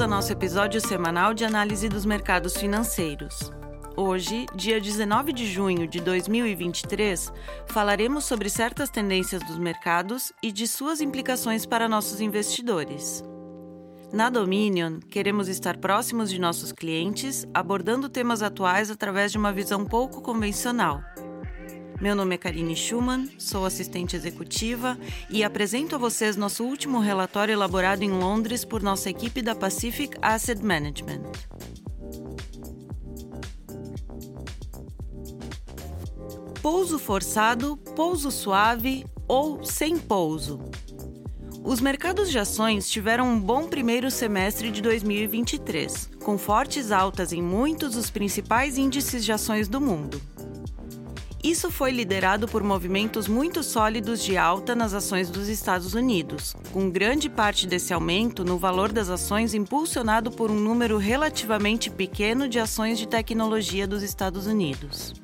ao nosso episódio semanal de análise dos mercados financeiros. Hoje, dia 19 de junho de 2023, falaremos sobre certas tendências dos mercados e de suas implicações para nossos investidores. Na Dominion, queremos estar próximos de nossos clientes, abordando temas atuais através de uma visão pouco convencional. Meu nome é Karine Schumann, sou assistente executiva e apresento a vocês nosso último relatório elaborado em Londres por nossa equipe da Pacific Asset Management. Pouso forçado, pouso suave ou sem pouso. Os mercados de ações tiveram um bom primeiro semestre de 2023, com fortes altas em muitos dos principais índices de ações do mundo. Isso foi liderado por movimentos muito sólidos de alta nas ações dos Estados Unidos, com grande parte desse aumento no valor das ações impulsionado por um número relativamente pequeno de ações de tecnologia dos Estados Unidos.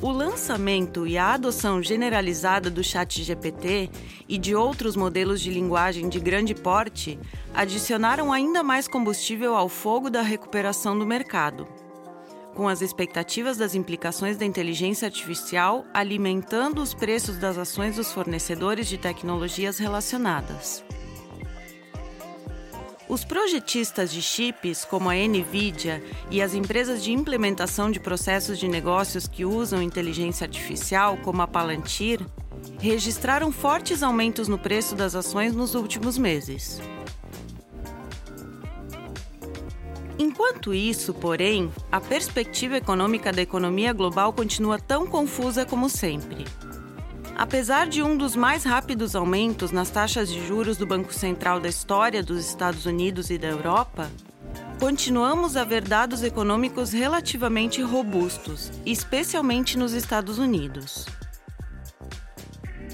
O lançamento e a adoção generalizada do ChatGPT e de outros modelos de linguagem de grande porte adicionaram ainda mais combustível ao fogo da recuperação do mercado com as expectativas das implicações da inteligência artificial alimentando os preços das ações dos fornecedores de tecnologias relacionadas. Os projetistas de chips, como a Nvidia, e as empresas de implementação de processos de negócios que usam inteligência artificial, como a Palantir, registraram fortes aumentos no preço das ações nos últimos meses. Enquanto isso, porém, a perspectiva econômica da economia global continua tão confusa como sempre. Apesar de um dos mais rápidos aumentos nas taxas de juros do Banco Central da história dos Estados Unidos e da Europa, continuamos a ver dados econômicos relativamente robustos, especialmente nos Estados Unidos.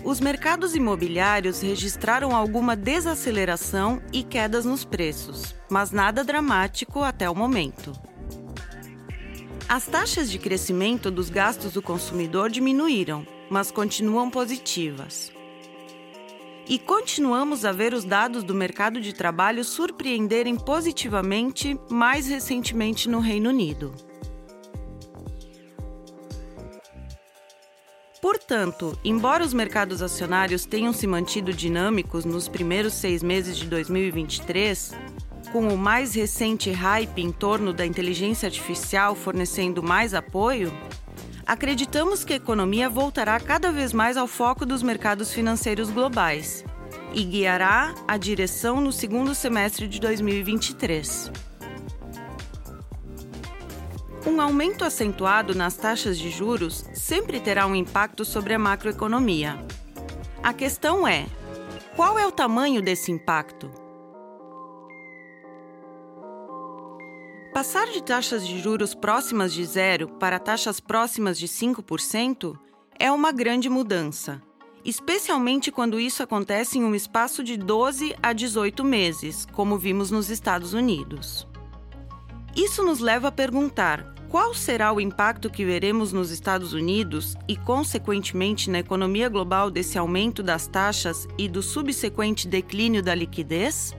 Os mercados imobiliários registraram alguma desaceleração e quedas nos preços, mas nada dramático até o momento. As taxas de crescimento dos gastos do consumidor diminuíram, mas continuam positivas. E continuamos a ver os dados do mercado de trabalho surpreenderem positivamente mais recentemente no Reino Unido. Portanto, embora os mercados acionários tenham se mantido dinâmicos nos primeiros seis meses de 2023, com o mais recente hype em torno da inteligência artificial fornecendo mais apoio, acreditamos que a economia voltará cada vez mais ao foco dos mercados financeiros globais e guiará a direção no segundo semestre de 2023. Um aumento acentuado nas taxas de juros sempre terá um impacto sobre a macroeconomia. A questão é: qual é o tamanho desse impacto? Passar de taxas de juros próximas de zero para taxas próximas de 5% é uma grande mudança, especialmente quando isso acontece em um espaço de 12 a 18 meses, como vimos nos Estados Unidos. Isso nos leva a perguntar qual será o impacto que veremos nos Estados Unidos e, consequentemente, na economia global desse aumento das taxas e do subsequente declínio da liquidez?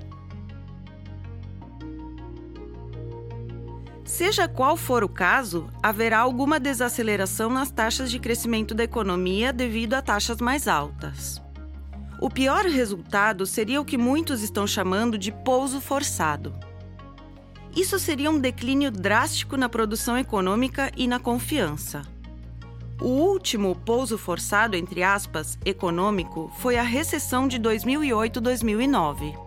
Seja qual for o caso, haverá alguma desaceleração nas taxas de crescimento da economia devido a taxas mais altas. O pior resultado seria o que muitos estão chamando de pouso forçado. Isso seria um declínio drástico na produção econômica e na confiança. O último pouso forçado, entre aspas, econômico foi a recessão de 2008-2009.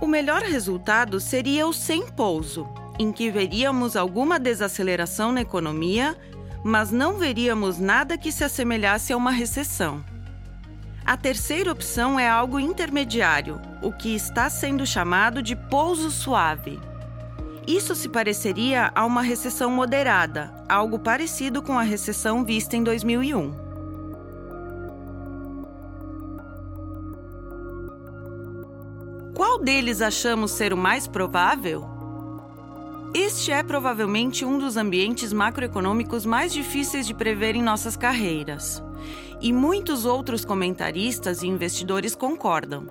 O melhor resultado seria o sem pouso, em que veríamos alguma desaceleração na economia, mas não veríamos nada que se assemelhasse a uma recessão. A terceira opção é algo intermediário, o que está sendo chamado de pouso suave. Isso se pareceria a uma recessão moderada, algo parecido com a recessão vista em 2001. Qual deles achamos ser o mais provável? Este é provavelmente um dos ambientes macroeconômicos mais difíceis de prever em nossas carreiras. E muitos outros comentaristas e investidores concordam.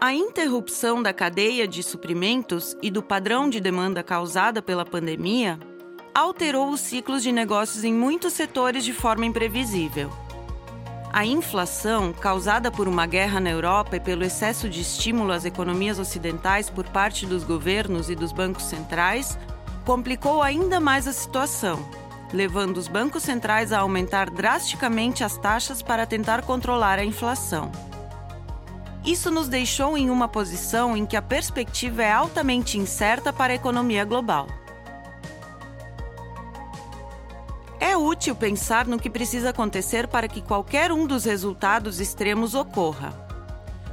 A interrupção da cadeia de suprimentos e do padrão de demanda causada pela pandemia alterou os ciclos de negócios em muitos setores de forma imprevisível. A inflação, causada por uma guerra na Europa e pelo excesso de estímulo às economias ocidentais por parte dos governos e dos bancos centrais, complicou ainda mais a situação, levando os bancos centrais a aumentar drasticamente as taxas para tentar controlar a inflação. Isso nos deixou em uma posição em que a perspectiva é altamente incerta para a economia global. É útil pensar no que precisa acontecer para que qualquer um dos resultados extremos ocorra.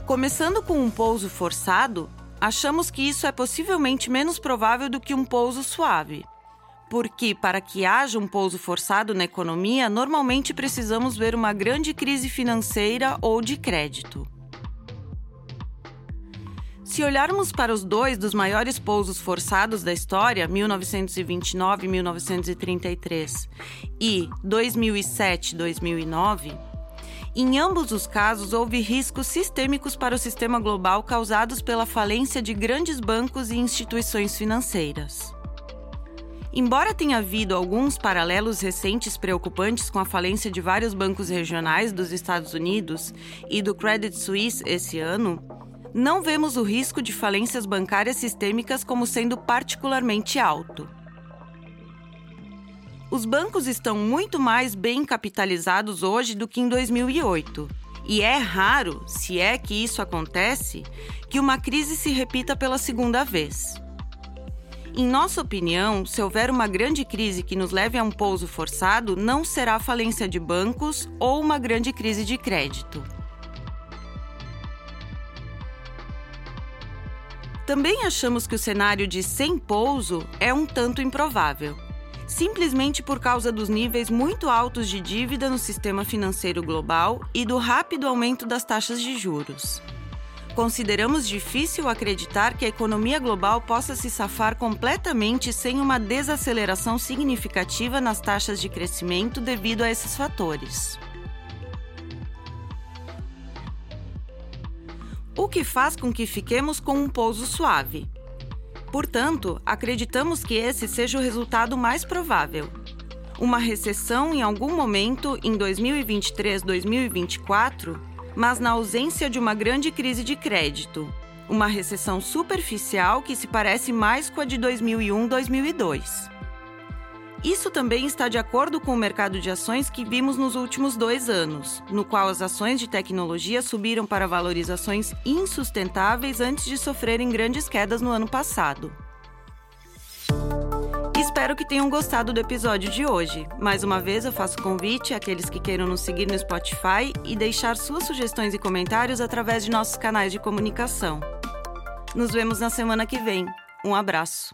Começando com um pouso forçado, achamos que isso é possivelmente menos provável do que um pouso suave. Porque, para que haja um pouso forçado na economia, normalmente precisamos ver uma grande crise financeira ou de crédito. Se olharmos para os dois dos maiores pousos forçados da história, 1929 e 1933, e 2007-2009, em ambos os casos houve riscos sistêmicos para o sistema global causados pela falência de grandes bancos e instituições financeiras. Embora tenha havido alguns paralelos recentes preocupantes com a falência de vários bancos regionais dos Estados Unidos e do Credit Suisse esse ano, não vemos o risco de falências bancárias sistêmicas como sendo particularmente alto. Os bancos estão muito mais bem capitalizados hoje do que em 2008. E é raro, se é que isso acontece, que uma crise se repita pela segunda vez. Em nossa opinião, se houver uma grande crise que nos leve a um pouso forçado, não será falência de bancos ou uma grande crise de crédito. Também achamos que o cenário de sem pouso é um tanto improvável, simplesmente por causa dos níveis muito altos de dívida no sistema financeiro global e do rápido aumento das taxas de juros. Consideramos difícil acreditar que a economia global possa se safar completamente sem uma desaceleração significativa nas taxas de crescimento devido a esses fatores. o que faz com que fiquemos com um pouso suave. Portanto, acreditamos que esse seja o resultado mais provável. Uma recessão em algum momento em 2023-2024, mas na ausência de uma grande crise de crédito. Uma recessão superficial que se parece mais com a de 2001-2002. Isso também está de acordo com o mercado de ações que vimos nos últimos dois anos, no qual as ações de tecnologia subiram para valorizações insustentáveis antes de sofrerem grandes quedas no ano passado. Espero que tenham gostado do episódio de hoje. Mais uma vez, eu faço convite àqueles que queiram nos seguir no Spotify e deixar suas sugestões e comentários através de nossos canais de comunicação. Nos vemos na semana que vem. Um abraço.